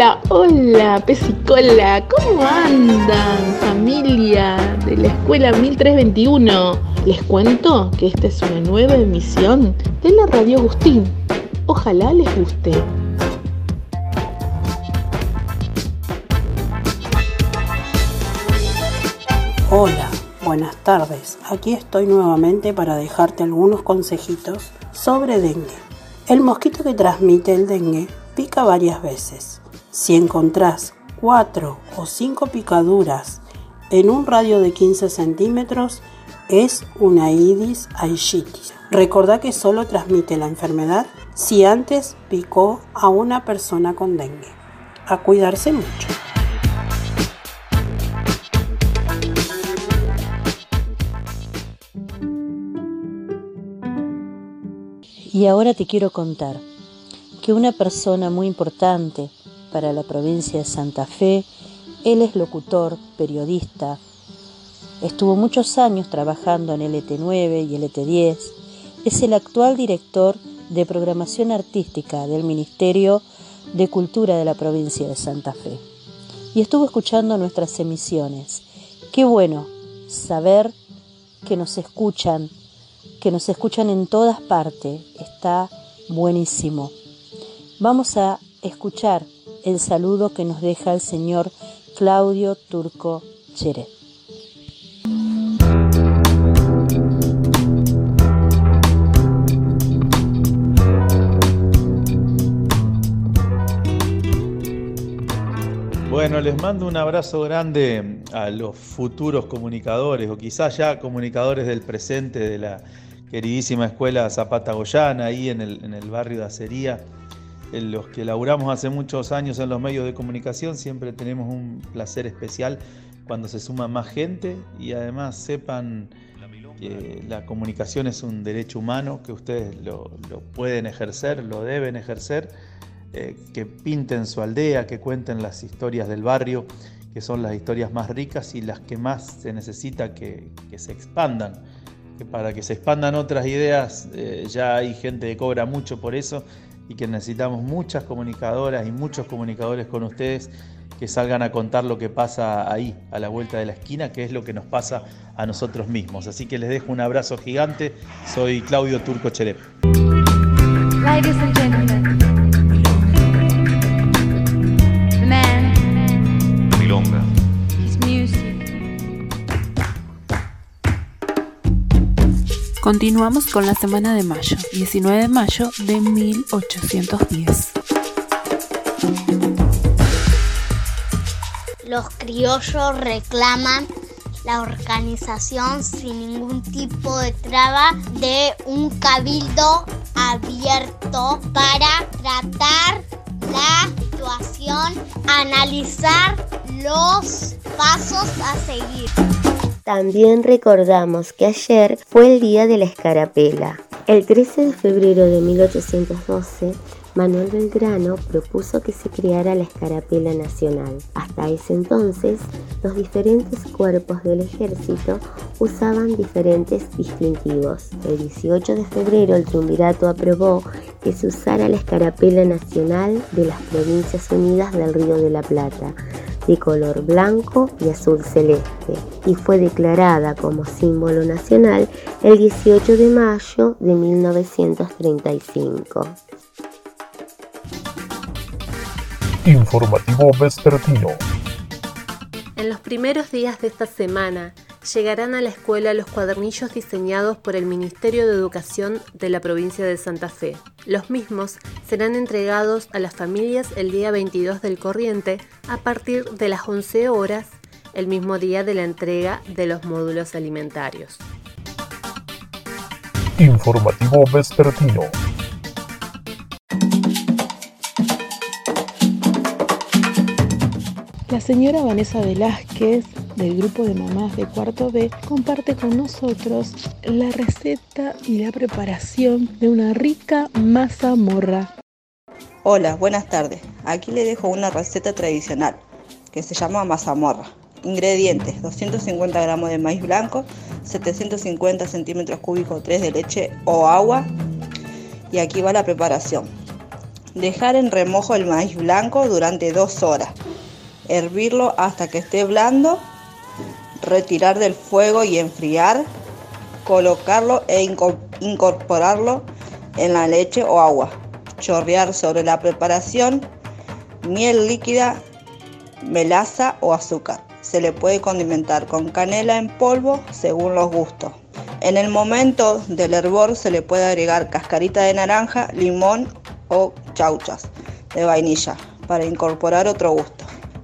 Hola, hola, pesicola, ¿cómo andan familia de la escuela 1321? Les cuento que esta es una nueva emisión de la Radio Agustín. Ojalá les guste. Hola, buenas tardes. Aquí estoy nuevamente para dejarte algunos consejitos sobre dengue. El mosquito que transmite el dengue pica varias veces. Si encontrás 4 o 5 picaduras en un radio de 15 centímetros, es una Idis aegypti. Recordá que solo transmite la enfermedad si antes picó a una persona con dengue. A cuidarse mucho. Y ahora te quiero contar que una persona muy importante para la provincia de Santa Fe, él es locutor, periodista, estuvo muchos años trabajando en LT9 y LT10, es el actual director de programación artística del Ministerio de Cultura de la provincia de Santa Fe. Y estuvo escuchando nuestras emisiones. Qué bueno saber que nos escuchan que nos escuchan en todas partes. Está buenísimo. Vamos a escuchar el saludo que nos deja el señor Claudio Turco Cheret. Bueno, les mando un abrazo grande a los futuros comunicadores o quizás ya comunicadores del presente de la queridísima escuela Zapata Goyana, ahí en el, en el barrio de Acería. Los que laburamos hace muchos años en los medios de comunicación, siempre tenemos un placer especial cuando se suma más gente y además sepan que la comunicación es un derecho humano, que ustedes lo, pueden ejercer, lo deben ejercer, eh, que pinten su aldea, que cuenten las historias del barrio, que son las historias más ricas y las que más se necesita que, que se expandan. Que para que se expandan otras ideas eh, ya hay gente que cobra mucho por eso y que necesitamos muchas comunicadoras y muchos comunicadores con ustedes que salgan a contar lo que pasa ahí, a la vuelta de la esquina, que es lo que nos pasa a nosotros mismos. Así que les dejo un abrazo gigante. Soy Claudio Turco Cherep. Ladies and gentlemen, Continuamos con la semana de mayo, 19 de mayo de 1810. Los criollos reclaman la organización sin ningún tipo de traba de un cabildo abierto para tratar la situación, analizar los pasos a seguir. También recordamos que ayer fue el día de la escarapela. El 13 de febrero de 1812, Manuel Belgrano propuso que se creara la escarapela nacional. Hasta ese entonces, los diferentes cuerpos del ejército usaban diferentes distintivos. El 18 de febrero el triunvirato aprobó que se usara la escarapela nacional de las Provincias Unidas del Río de la Plata, de color blanco y azul celeste, y fue declarada como símbolo nacional el 18 de mayo de 1935. Informativo vespertino. En los primeros días de esta semana llegarán a la escuela los cuadernillos diseñados por el Ministerio de Educación de la provincia de Santa Fe. Los mismos serán entregados a las familias el día 22 del corriente a partir de las 11 horas, el mismo día de la entrega de los módulos alimentarios. Informativo vespertino. La señora Vanessa Velázquez del grupo de mamás de cuarto B comparte con nosotros la receta y la preparación de una rica mazamorra. Hola, buenas tardes. Aquí le dejo una receta tradicional que se llama mazamorra. Ingredientes: 250 gramos de maíz blanco, 750 centímetros cúbicos 3 de leche o agua. Y aquí va la preparación. Dejar en remojo el maíz blanco durante dos horas. Hervirlo hasta que esté blando. Retirar del fuego y enfriar. Colocarlo e incorporarlo en la leche o agua. Chorrear sobre la preparación. Miel líquida, melaza o azúcar. Se le puede condimentar con canela en polvo según los gustos. En el momento del hervor se le puede agregar cascarita de naranja, limón o chauchas de vainilla para incorporar otro gusto.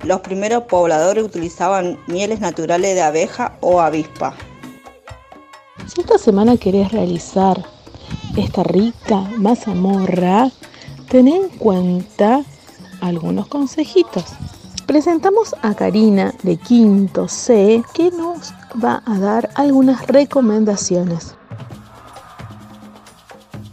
Los primeros pobladores utilizaban mieles naturales de abeja o avispa. Si esta semana querés realizar esta rica mazamorra, ten en cuenta algunos consejitos. Presentamos a Karina de Quinto C que nos va a dar algunas recomendaciones.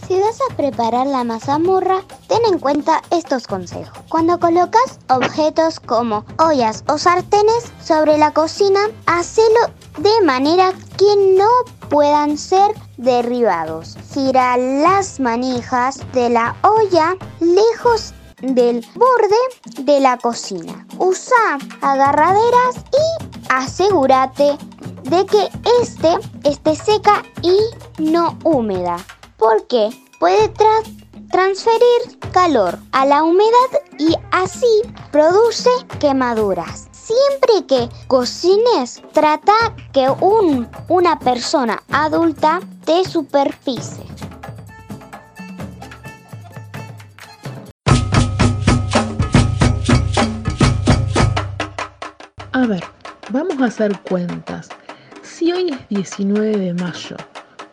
Si vas a preparar la mazamorra, ten en cuenta estos consejos. Cuando colocas objetos como ollas o sartenes sobre la cocina, hacelo de manera que no puedan ser derribados. Gira las manijas de la olla lejos del borde de la cocina. Usa agarraderas y asegúrate de que este esté seca y no húmeda, porque puede transferir calor a la humedad y así produce quemaduras. Siempre que cocines, trata que un, una persona adulta te supervise. A ver, vamos a hacer cuentas. Si hoy es 19 de mayo,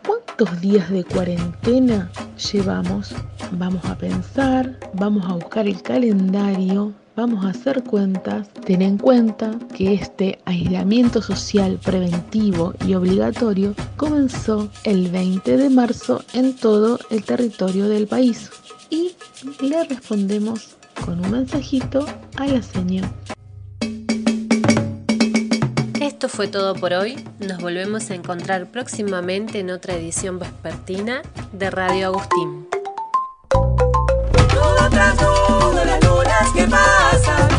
¿cuántos días de cuarentena llevamos? Vamos a pensar, vamos a buscar el calendario, vamos a hacer cuentas. Ten en cuenta que este aislamiento social preventivo y obligatorio comenzó el 20 de marzo en todo el territorio del país. Y le respondemos con un mensajito a la señora. Esto fue todo por hoy. Nos volvemos a encontrar próximamente en otra edición vespertina de Radio Agustín. Tras todo, las lunas que pasan.